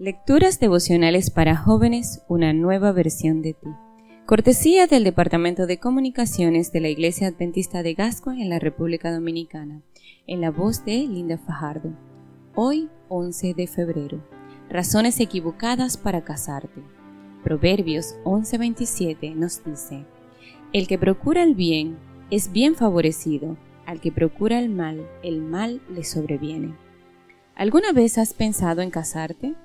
Lecturas devocionales para jóvenes, una nueva versión de ti. Cortesía del Departamento de Comunicaciones de la Iglesia Adventista de Gasco en la República Dominicana, en la voz de Linda Fajardo. Hoy, 11 de febrero. Razones equivocadas para casarte. Proverbios 11:27 nos dice, El que procura el bien es bien favorecido, al que procura el mal, el mal le sobreviene. ¿Alguna vez has pensado en casarte?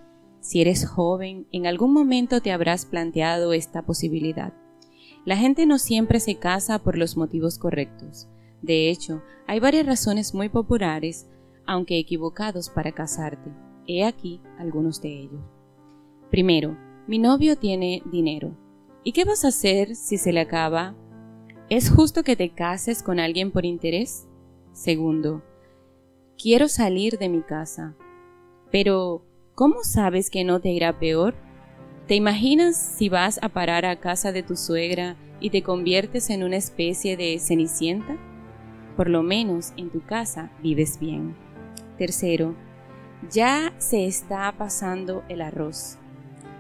Si eres joven, en algún momento te habrás planteado esta posibilidad. La gente no siempre se casa por los motivos correctos. De hecho, hay varias razones muy populares, aunque equivocados, para casarte. He aquí algunos de ellos. Primero, mi novio tiene dinero. ¿Y qué vas a hacer si se le acaba? ¿Es justo que te cases con alguien por interés? Segundo, quiero salir de mi casa. Pero, ¿Cómo sabes que no te irá peor? ¿Te imaginas si vas a parar a casa de tu suegra y te conviertes en una especie de cenicienta? Por lo menos en tu casa vives bien. Tercero, ya se está pasando el arroz.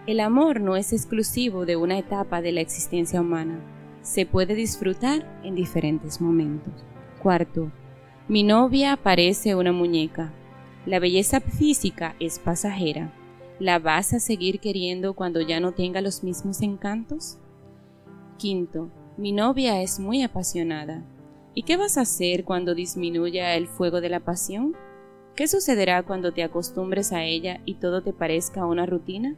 El amor no es exclusivo de una etapa de la existencia humana. Se puede disfrutar en diferentes momentos. Cuarto, mi novia parece una muñeca. La belleza física es pasajera. ¿La vas a seguir queriendo cuando ya no tenga los mismos encantos? Quinto, mi novia es muy apasionada. ¿Y qué vas a hacer cuando disminuya el fuego de la pasión? ¿Qué sucederá cuando te acostumbres a ella y todo te parezca una rutina?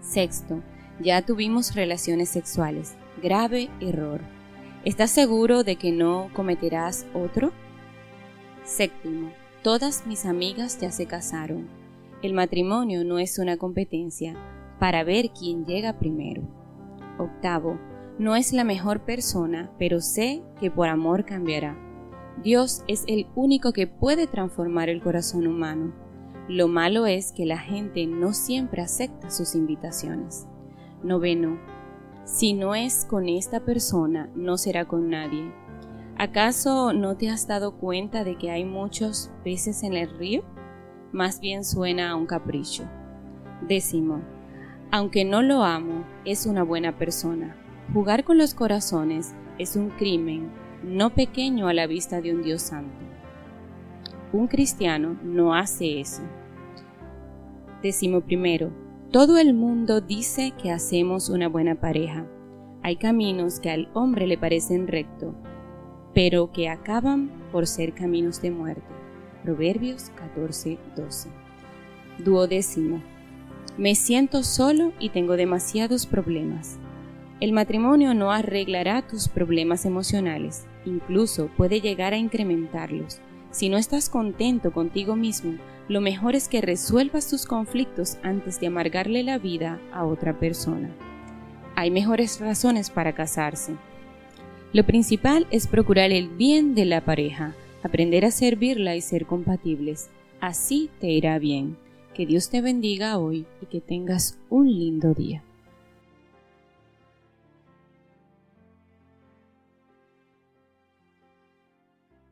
Sexto, ya tuvimos relaciones sexuales. Grave error. ¿Estás seguro de que no cometerás otro? Séptimo, Todas mis amigas ya se casaron. El matrimonio no es una competencia para ver quién llega primero. Octavo, no es la mejor persona, pero sé que por amor cambiará. Dios es el único que puede transformar el corazón humano. Lo malo es que la gente no siempre acepta sus invitaciones. Noveno, si no es con esta persona, no será con nadie. ¿Acaso no te has dado cuenta de que hay muchos peces en el río? Más bien suena a un capricho. Décimo, aunque no lo amo, es una buena persona. Jugar con los corazones es un crimen no pequeño a la vista de un Dios santo. Un cristiano no hace eso. Décimo primero, todo el mundo dice que hacemos una buena pareja. Hay caminos que al hombre le parecen rectos pero que acaban por ser caminos de muerte. Proverbios 14:12. Duodécimo. Me siento solo y tengo demasiados problemas. El matrimonio no arreglará tus problemas emocionales, incluso puede llegar a incrementarlos. Si no estás contento contigo mismo, lo mejor es que resuelvas tus conflictos antes de amargarle la vida a otra persona. Hay mejores razones para casarse, lo principal es procurar el bien de la pareja, aprender a servirla y ser compatibles. Así te irá bien. Que Dios te bendiga hoy y que tengas un lindo día.